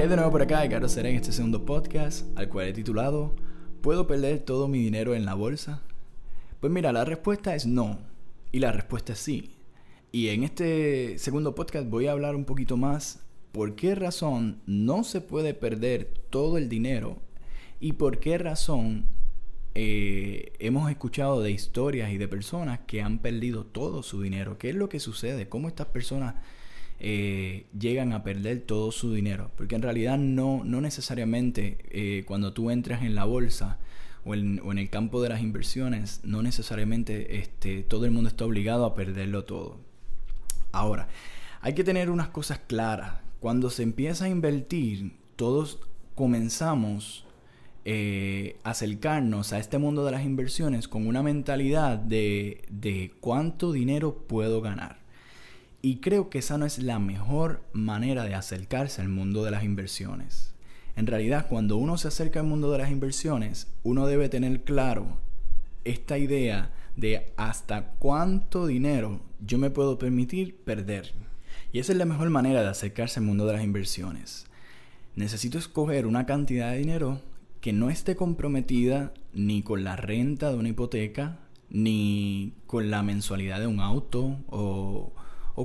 ¿Qué de nuevo por acá? Carlos Seré en este segundo podcast, al cual he titulado ¿Puedo perder todo mi dinero en la bolsa? Pues mira, la respuesta es no. Y la respuesta es sí. Y en este segundo podcast voy a hablar un poquito más por qué razón no se puede perder todo el dinero y por qué razón eh, hemos escuchado de historias y de personas que han perdido todo su dinero. ¿Qué es lo que sucede? ¿Cómo estas personas eh, llegan a perder todo su dinero? Porque en realidad no, no necesariamente eh, cuando tú entras en la bolsa o en, o en, el campo de las inversiones, no necesariamente este, todo el mundo está obligado a perderlo todo. Ahora, hay que tener unas cosas claras. Cuando se empieza a invertir, todos comenzamos eh, acercarnos a este mundo de las inversiones con una mentalidad de, de cuánto dinero puedo ganar. Y creo que esa no es la mejor manera de acercarse al mundo de las inversiones. En realidad, cuando uno se acerca al mundo de las inversiones, uno debe tener claro esta idea de hasta cuánto dinero yo me puedo permitir perder. Y esa es la mejor manera de acercarse al mundo de las inversiones. Necesito escoger una cantidad de dinero que no esté comprometida ni con la renta de una hipoteca, ni con la mensualidad de un auto o,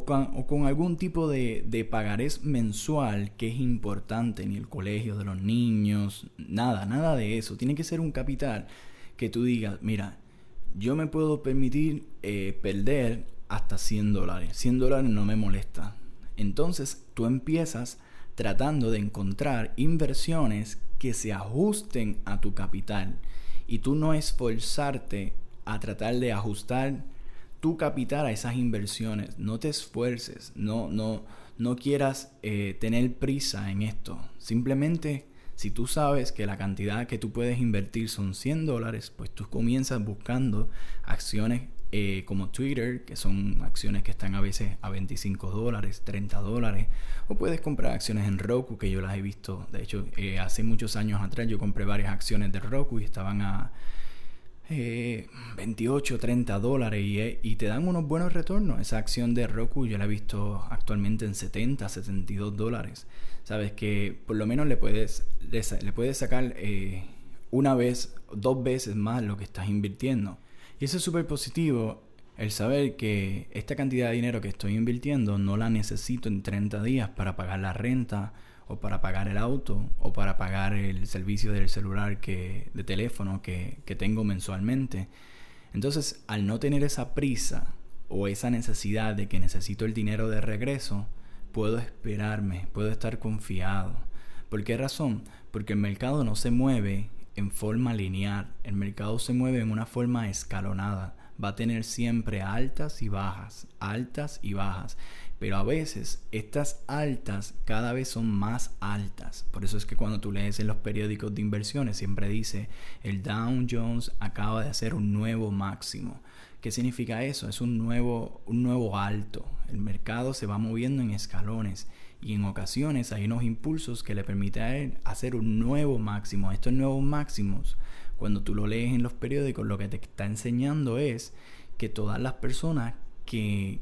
con, algún tipo de, de pagarés mensual que es importante, ni el colegio de los niños, nada, nada de eso. Tiene que ser un capital que tú digas, mira, yo me puedo permitir eh, perder hasta 100 dólares. 100 dólares no me molesta. Entonces tú empiezas tratando de encontrar inversiones que se ajusten a tu capital y tú no esforzarte a tratar de ajustar tu capital a esas inversiones. No te esfuerces, no, no, no quieras eh, tener prisa en esto. Simplemente, si tú sabes que la cantidad que tú puedes invertir son 100 dólares, pues tú comienzas buscando acciones eh, como Twitter, que son acciones que están a veces a 25 dólares, 30 dólares, o puedes comprar acciones en Roku, que yo las he visto, de hecho, eh, hace muchos años atrás yo compré varias acciones de Roku y estaban a 28, eh, 30 dólares y, y, te dan unos buenos retornos. Esa acción de Roku yo la he visto actualmente en 70, 72 dólares. Sabes que por lo menos le puedes, le puedes sacar una vez, dos veces más lo que estás invirtiendo. Y eso es súper positivo, el saber que esta cantidad de dinero que estoy invirtiendo no la necesito en 30 días para pagar la renta o para pagar el auto o para pagar el servicio del celular que, de teléfono que, que tengo mensualmente. Entonces, al no tener esa prisa o esa necesidad de que necesito el dinero de regreso, puedo esperarme, puedo estar confiado. ¿Por qué razón? Porque el mercado no se mueve en forma lineal. El mercado se mueve en una forma escalonada. Va a tener siempre altas y bajas, altas y bajas. Pero a veces estas altas cada vez son más altas. Por eso es que cuando tú lees en los periódicos de inversiones siempre dice el Dow Jones acaba de hacer un nuevo máximo. ¿Qué significa eso? Es un nuevo, un nuevo alto. El mercado se va moviendo en escalones y en ocasiones hay unos impulsos que le permiten a él hacer un nuevo máximo. Estos nuevos máximos, cuando tú lo lees en los periódicos, lo que te está enseñando es que todas las personas que,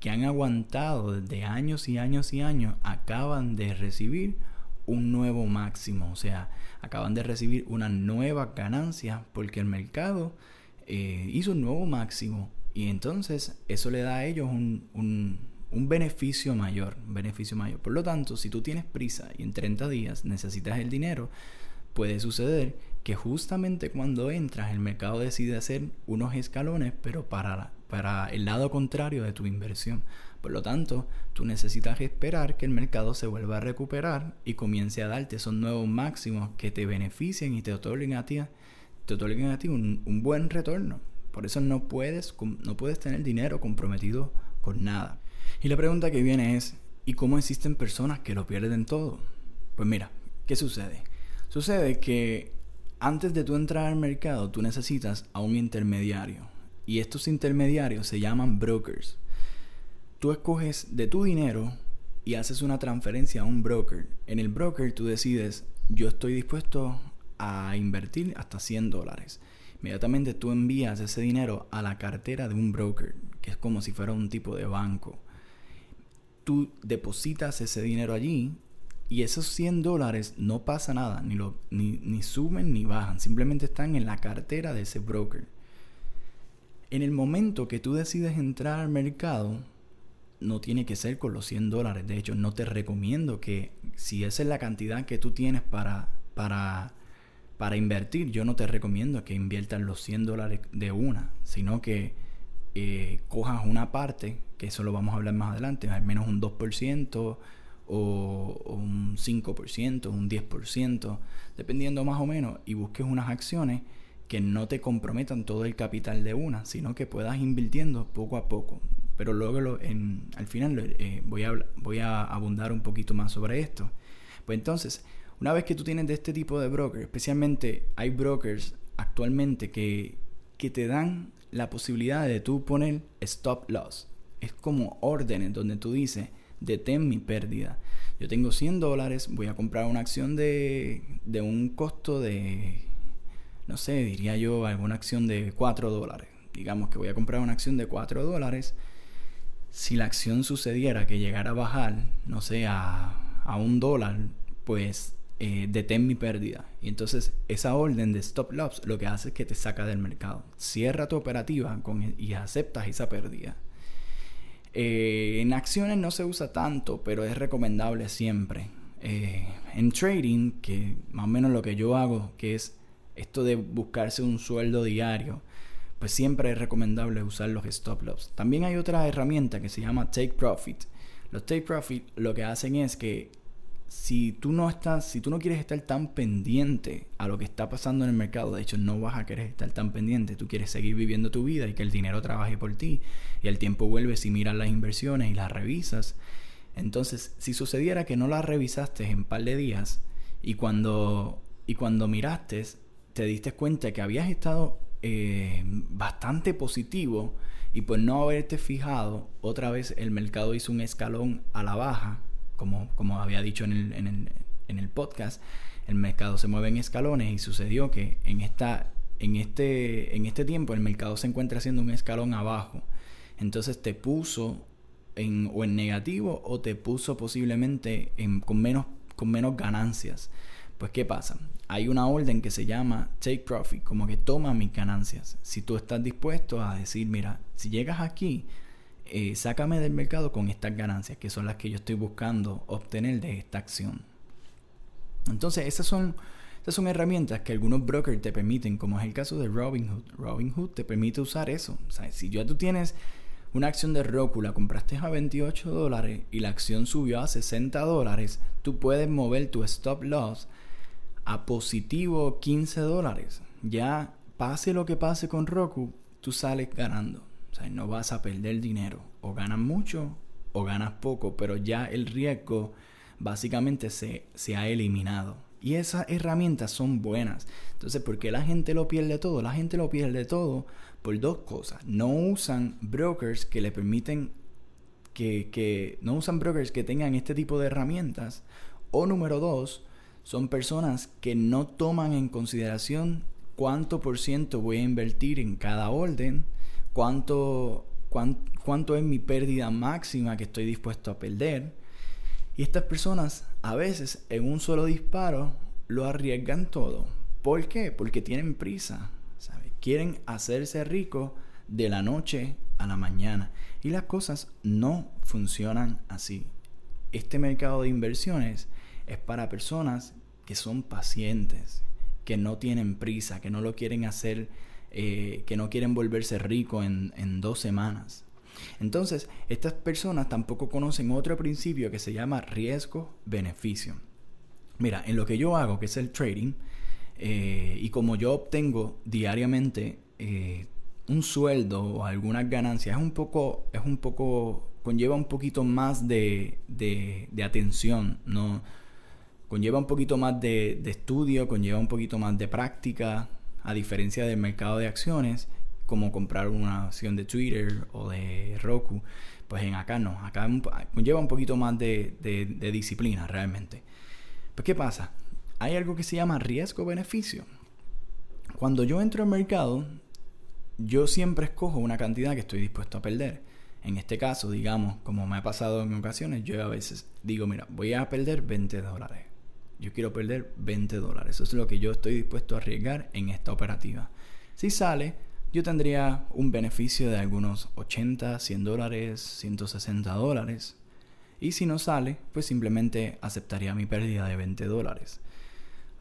que han aguantado desde años y años y años acaban de recibir un nuevo máximo, o sea, acaban de recibir una nueva ganancia porque el mercado eh, hizo un nuevo máximo y entonces eso le da a ellos un un beneficio mayor, beneficio mayor. Por lo tanto, si tú tienes prisa y en 30 días necesitas el dinero, puede suceder que justamente cuando entras el mercado decide hacer unos escalones, pero para, para el lado contrario de tu inversión. Por lo tanto, tú necesitas esperar que el mercado se vuelva a recuperar y comience a darte esos nuevos máximos que te beneficien y te otorguen a ti, te otorguen a ti un, buen retorno. Por eso no puedes, no puedes tener dinero comprometido con nada. Y la pregunta que viene es, ¿y cómo existen personas que lo pierden todo? Pues mira, ¿qué sucede? Sucede que antes de tú entrar al mercado, tú necesitas a un intermediario. Y estos intermediarios se llaman brokers. Tú escoges de tu dinero y haces una transferencia a un broker. En el broker tú decides, yo estoy dispuesto a invertir hasta 100 dólares. Inmediatamente tú envías ese dinero a la cartera de un broker, que es como si fuera un tipo de banco tú depositas ese dinero allí Y esos 100 dólares no pasa nada, ni, lo, ni, ni suben ni bajan, simplemente están en la cartera de ese broker. En el momento que tú decides entrar al mercado, no tiene que ser con los 100 dólares. De hecho, no te recomiendo que si esa es la cantidad que tú tienes para, para, para invertir, yo no te recomiendo que inviertas los 100 dólares de una, sino que eh, cojas una parte, que eso lo vamos a hablar más adelante, al menos un 2% o, un 5%, un 10%, dependiendo más o menos, y busques unas acciones que no te comprometan todo el capital de una, sino que puedas invirtiendo poco a poco. Pero luego en, al final eh, voy, a, voy a abundar un poquito más sobre esto. Pues entonces, una vez que tú tienes de este tipo de brokers, especialmente hay brokers actualmente que, que te dan la posibilidad de tú poner stop loss. Es como órdenes donde tú dices, detén mi pérdida. Yo tengo 100 dólares, voy a comprar una acción de, de un costo de, no sé, diría yo, alguna acción de 4 dólares. Digamos que voy a comprar una acción de 4 dólares. Si la acción sucediera que llegara a bajar, no sé, a, a un dólar, pues eh, detén mi pérdida. Y entonces esa orden de stop loss lo que hace es que te saca del mercado. Cierra tu operativa e, y aceptas esa pérdida. Eh, en acciones no se usa tanto, pero es recomendable siempre. Eh, en trading, que más o menos lo que yo hago, que es esto de buscarse un sueldo diario, pues siempre es recomendable usar los stop loss. También hay otra herramienta que se llama Take Profit. Los Take Profit lo que hacen es que si tú no estás, si tú no quieres estar tan pendiente a lo que está pasando en el mercado, de hecho no vas a querer estar tan pendiente, tú quieres seguir viviendo tu vida y que el dinero trabaje por ti y el tiempo vuelve si miras las inversiones y las revisas. Entonces, si sucediera que no las revisaste en un par de días y cuando y cuando miraste te diste cuenta que habías estado eh, bastante positivo y por no haberte fijado, otra vez el mercado hizo un escalón a la baja como, había dicho en el, en, el, podcast, el mercado se mueve en escalones y sucedió que en, esta, en, este, en este tiempo el mercado se encuentra haciendo un escalón abajo. Entonces te puso en, o en negativo o te puso posiblemente con, menos, con menos ganancias. Pues ¿qué pasa? Hay una orden que se llama Take Profit, como que toma mis ganancias. Si tú estás dispuesto a decir, mira, si llegas aquí, eh, sácame del mercado con estas ganancias, que son las que yo estoy buscando obtener de esta acción. Entonces, esas son, esas son herramientas que algunos brokers te permiten, como es el caso de Robinhood. Robinhood te permite usar eso. Si ya tú tienes una acción de Roku, la compraste a 28 dólares y la acción subió a 60 dólares, tú puedes mover tu stop loss a positivo 15 dólares. Ya pase lo que pase con Roku, tú sales ganando. O sea, no vas a perder dinero. O ganas mucho o ganas poco, pero ya el riesgo básicamente se, se ha eliminado. Y esas herramientas son buenas. Entonces, ¿por qué la gente lo pierde todo? La gente lo pierde todo por dos cosas. No usan brokers que le permiten que, que, no usan brokers que tengan este tipo de herramientas. O número dos, son personas que no toman en consideración cuánto por ciento voy a invertir en cada orden cuánto, cuánto es mi pérdida máxima que estoy dispuesto a perder. Y estas personas a veces en un solo disparo lo arriesgan todo. ¿Por qué? Porque tienen prisa. Quieren hacerse ricos de la noche a la mañana. Y las cosas no funcionan así. Este mercado de inversiones es para personas que son pacientes, que no tienen prisa, que no lo quieren hacer eh, que no quieren volverse ricos en, en dos semanas. Entonces, estas personas tampoco conocen otro principio que se llama riesgo-beneficio. Mira, en lo que yo hago, que es el trading, eh, y como yo obtengo diariamente eh, un sueldo o algunas ganancias, es un poco, es un poco, conlleva un poquito más de, de, de atención, ¿no? Conlleva un poquito más de, de estudio, conlleva un poquito más de práctica, a diferencia del mercado de acciones, como comprar una acción de Twitter o de Roku, pues en acá no, acá lleva un poquito más de, disciplina realmente. Pues ¿qué pasa? Hay algo que se llama riesgo-beneficio. Cuando yo entro al mercado, yo siempre escojo una cantidad que estoy dispuesto a perder. En este caso, digamos, como me ha pasado en ocasiones, yo a veces digo, mira, voy a perder 20 dólares. Yo quiero perder 20 dólares. Eso es lo que yo estoy dispuesto a arriesgar en esta operativa. Si sale, yo tendría un beneficio de algunos 80, 100 dólares, 160 dólares. Y si no sale, pues simplemente aceptaría mi pérdida de 20 dólares.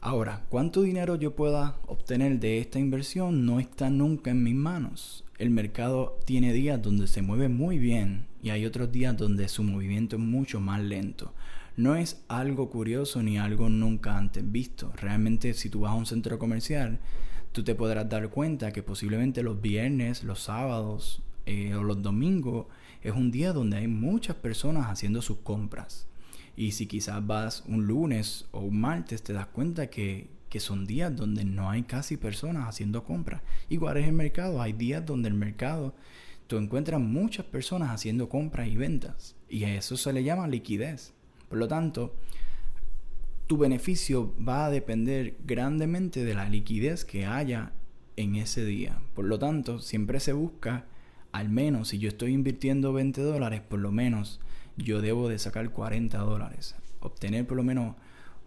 Ahora, cuánto dinero yo pueda obtener de esta inversión no está nunca en mis manos. El mercado tiene días donde se mueve muy bien y hay otros días donde su movimiento es mucho más lento. No es algo curioso ni algo nunca antes visto. Realmente si tú vas a un centro comercial, tú te podrás dar cuenta que posiblemente los viernes, los sábados eh, o los domingos es un día donde hay muchas personas haciendo sus compras. Y si quizás vas un lunes o un martes, te das cuenta que, que son días donde no hay casi personas haciendo compras. Igual es el mercado, hay días donde el mercado tú encuentras muchas personas haciendo compras y ventas. Y a eso se le llama liquidez. Por lo tanto, tu beneficio va a depender grandemente de la liquidez que haya en ese día. Por lo tanto, siempre se busca, al menos si yo estoy invirtiendo 20 dólares, por lo menos yo debo de sacar 40 dólares. Obtener por lo menos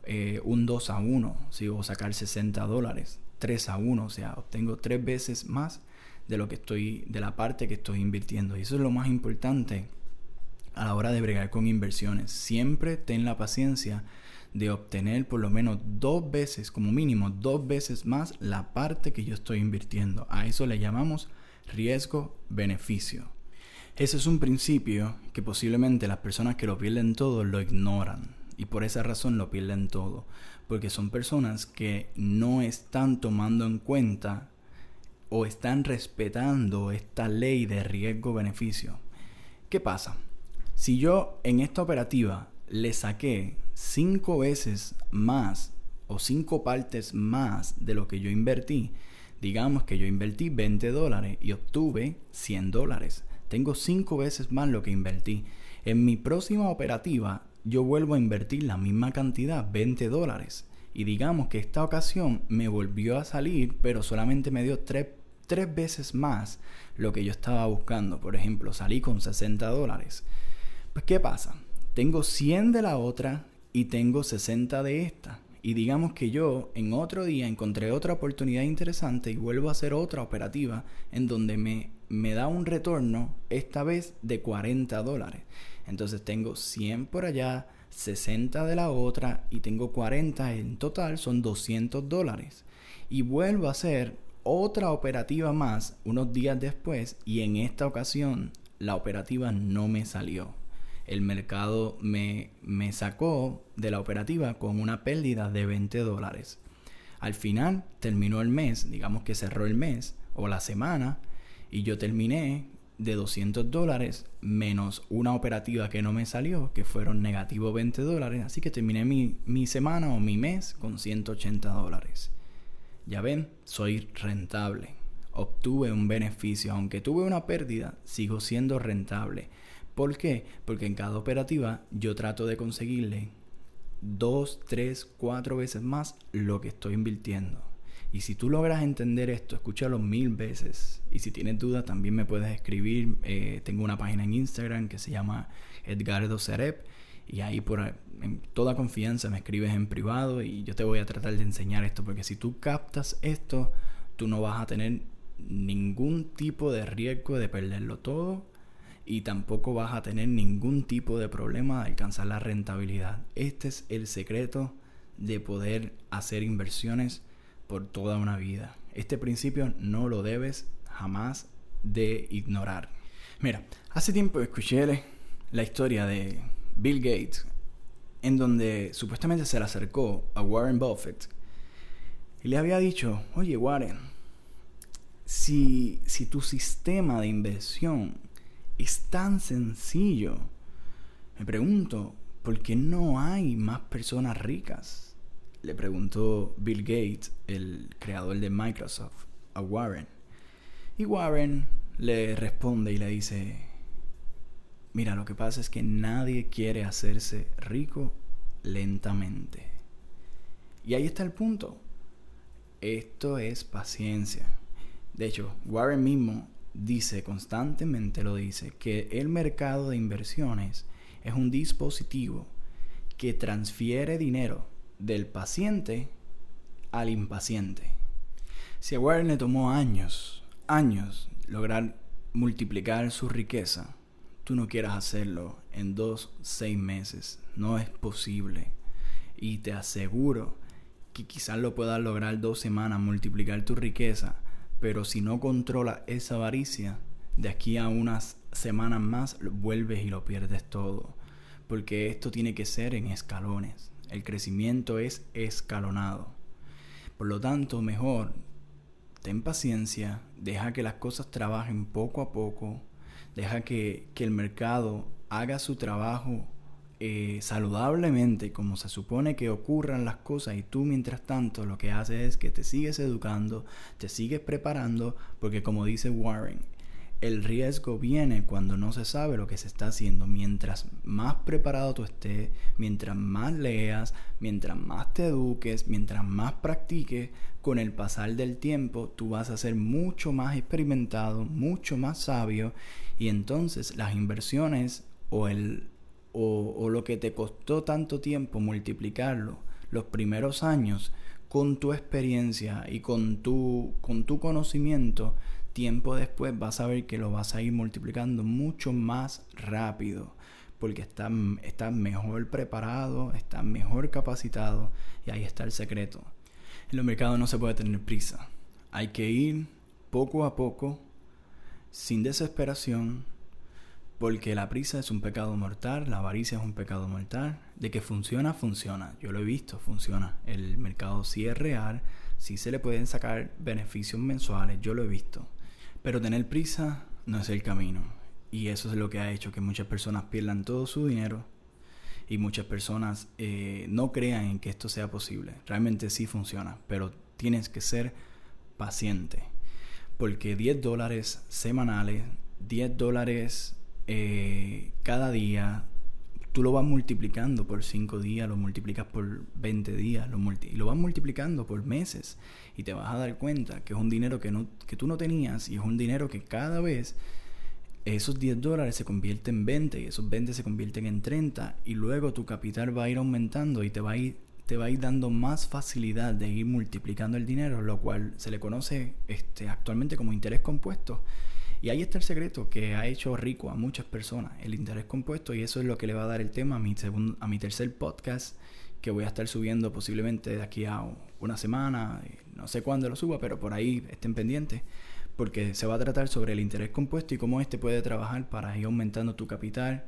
eh, un 2 a 1, si o sacar 60 dólares, 3 a 1, o sea, obtengo tres veces más de lo que estoy, de la parte que estoy invirtiendo. Y eso es lo más importante a la hora de bregar con inversiones. Siempre ten la paciencia de obtener por lo menos dos veces, como mínimo dos veces más la parte que yo estoy invirtiendo. A eso le llamamos riesgo-beneficio. Ese es un principio que posiblemente las personas que lo pierden todo lo ignoran y por esa razón lo pierden todo, porque son personas que no están tomando en cuenta o están respetando esta ley de riesgo-beneficio. ¿Qué pasa? Si yo en esta operativa le saqué cinco veces más o cinco partes más de lo que yo invertí, digamos que yo invertí 20 dólares y obtuve 100 dólares. Tengo cinco veces más lo que invertí. En mi próxima operativa yo vuelvo a invertir la misma cantidad, 20 dólares. Y digamos que esta ocasión me volvió a salir, pero solamente me dio tres, tres veces más lo que yo estaba buscando. Por ejemplo, salí con 60 dólares. Pues ¿qué pasa? Tengo 100 de la otra y tengo 60 de esta. Y digamos que yo en otro día encontré otra oportunidad interesante y vuelvo a hacer otra operativa en donde me, me da un retorno, esta vez de 40 dólares. Entonces tengo 100 por allá, 60 de la otra y tengo 40 en total, son 200 dólares. Y vuelvo a hacer otra operativa más unos días después y en esta ocasión la operativa no me salió el mercado me, me sacó de la operativa con una pérdida de 20 dólares. Al final terminó el mes, digamos que cerró el mes o la semana, y yo terminé de 200 dólares menos una operativa que no me salió, que fueron negativo 20 dólares. Así que terminé mi, mi semana o mi mes con 180 dólares. Ya ven, soy rentable. Obtuve un beneficio. Aunque tuve una pérdida, sigo siendo rentable. ¿Por qué? Porque en cada operativa yo trato de conseguirle dos, tres, cuatro veces más lo que estoy invirtiendo. Y si tú logras entender esto, escúchalo mil veces. Y si tienes dudas, también me puedes escribir. Eh, tengo una página en Instagram que se llama Edgardo Cerep. Y ahí por en toda confianza me escribes en privado y yo te voy a tratar de enseñar esto. Porque si tú captas esto, tú no vas a tener ningún tipo de riesgo de perderlo todo y tampoco vas a tener ningún tipo de problema de alcanzar la rentabilidad. Este es el secreto de poder hacer inversiones por toda una vida. Este principio no lo debes jamás de ignorar. Mira, hace tiempo escuché la historia de Bill Gates, en donde supuestamente se le acercó a Warren Buffett y le había dicho, oye Warren, si, si tu sistema de inversión es tan sencillo. Me pregunto, ¿por qué no hay más personas ricas? Le preguntó Bill Gates, el creador de Microsoft, a Warren. Y Warren le responde y le dice, mira, lo que pasa es que nadie quiere hacerse rico lentamente. Y ahí está el punto. Esto es paciencia. De hecho, Warren mismo dice, constantemente lo dice, que el mercado de inversiones es un dispositivo que transfiere dinero del paciente al impaciente. Si a Warren le tomó años, años, lograr multiplicar su riqueza, tú no quieras hacerlo en dos, seis meses. No es posible. Y te aseguro que quizás lo puedas lograr dos semanas, multiplicar tu riqueza, pero si no controla esa avaricia, de aquí a unas semanas más vuelves y lo pierdes todo. Porque esto tiene que ser en escalones. El crecimiento es escalonado. Por lo tanto, mejor ten paciencia, deja que las cosas trabajen poco a poco, deja que, que el mercado haga su trabajo eh, saludablemente como se supone que ocurran las cosas y tú mientras tanto lo que haces es que te sigues educando, te sigues preparando, porque como dice Warren, el riesgo viene cuando no se sabe lo que se está haciendo. Mientras más preparado tú estés, mientras más leas, mientras más te eduques, mientras más practiques, con el pasar del tiempo tú vas a ser mucho más experimentado, mucho más sabio y entonces las inversiones o el o, lo que te costó tanto tiempo multiplicarlo los primeros años con tu experiencia y con tu, con tu conocimiento, tiempo después vas a ver que lo vas a ir multiplicando mucho más rápido porque estás, estás mejor preparado, estás mejor capacitado y ahí está el secreto. En los mercados no se puede tener prisa. Hay que ir poco a poco, sin desesperación, porque la prisa es un pecado mortal, la avaricia es un pecado mortal. De que funciona, funciona. Yo lo he visto, funciona. El mercado sí es real, sí se le pueden sacar beneficios mensuales, yo lo he visto. Pero tener prisa no es el camino. Y eso es lo que ha hecho que muchas personas pierdan todo su dinero y muchas personas eh, no crean en que esto sea posible. Realmente sí funciona, pero tienes que ser paciente. Porque 10 dólares semanales, 10 dólares eh, cada día tú lo vas multiplicando por 5 días, lo multiplicas por 20 días, lo y lo vas multiplicando por meses y te vas a dar cuenta que es un dinero que, no, que tú no tenías y es un dinero que cada vez esos 10 dólares se convierten en 20 y esos 20 se convierten en 30 y luego tu capital va a ir aumentando y te va a ir, te va a ir dando más facilidad de ir multiplicando el dinero, lo cual se le conoce este, actualmente como interés compuesto y ahí está el secreto que ha hecho rico a muchas personas, el interés compuesto, y eso es lo que le va a dar el tema a mi, segundo, a mi tercer podcast, que voy a estar subiendo posiblemente de aquí a una semana, no sé cuándo lo suba, pero por ahí estén pendientes, porque se va a tratar sobre el interés compuesto y cómo este puede trabajar para ir aumentando tu capital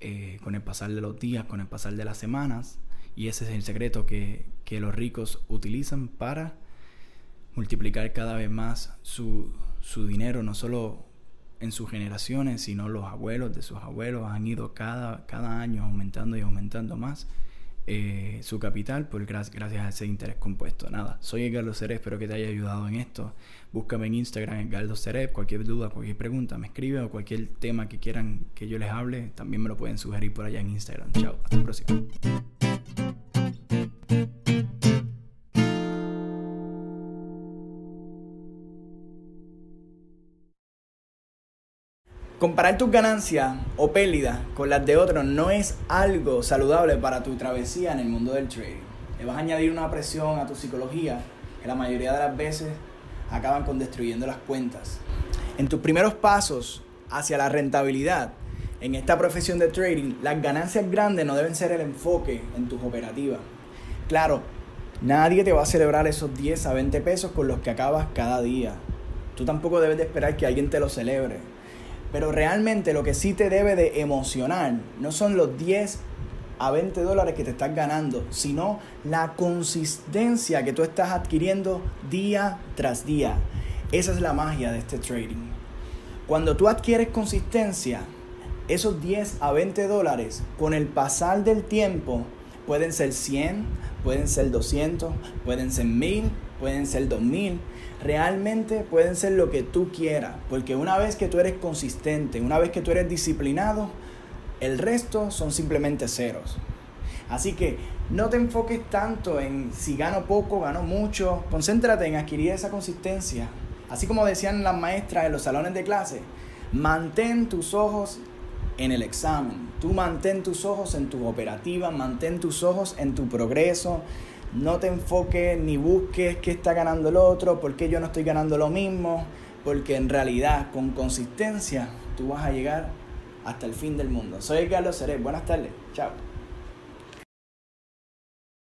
eh, con el pasar de los días, con el pasar de las semanas, y ese es el secreto que, que los ricos utilizan para multiplicar cada vez más su, su dinero, no solo en sus generaciones, sino los abuelos de sus abuelos han ido cada, cada año aumentando y aumentando más eh, su capital por gracias, a ese interés compuesto. Nada, soy Edgardo Cerez, espero que te haya ayudado en esto. Búscame en Instagram, Edgardo Cerez, cualquier duda, cualquier pregunta, me escribe o cualquier tema que quieran que yo les hable, también me lo pueden sugerir por allá en Instagram. Chao, hasta la próxima. Comparar tus ganancias o pérdidas con las de otros no es algo saludable para tu travesía en el mundo del trading. Le vas a añadir una presión a tu psicología que la mayoría de las veces acaban con destruyendo las cuentas. En tus primeros pasos hacia la rentabilidad en esta profesión de trading, las ganancias grandes no deben ser el enfoque en tus operativas. Claro, nadie te va a celebrar esos 10 a 20 pesos con los que acabas cada día. Tú tampoco debes de esperar que alguien te lo celebre pero realmente lo que sí te debe de emocionar no son los 10 a 20 dólares que te estás ganando, sino la consistencia que tú estás adquiriendo día tras día. Esa es la magia de este trading. Cuando tú adquieres consistencia, esos 10 a 20 dólares con el pasar del tiempo pueden ser 100, pueden ser 200, pueden ser 1000, pueden ser 2000 realmente pueden ser lo que tú quieras, porque una vez que tú eres consistente, una vez que tú eres disciplinado, el resto son simplemente ceros. Así que no te enfoques tanto en si gano poco, gano mucho, concéntrate en adquirir esa consistencia Así como decían las maestras en los salones de clase, mantén tus ojos en el examen. Tú mantén tus ojos en tu operativa, mantén tus ojos en tu progreso. No te enfoques ni busques qué está ganando el otro, por qué yo no estoy ganando lo mismo, porque en realidad con consistencia tú vas a llegar hasta el fin del mundo. Soy Carlos Seré, buenas tardes, chao.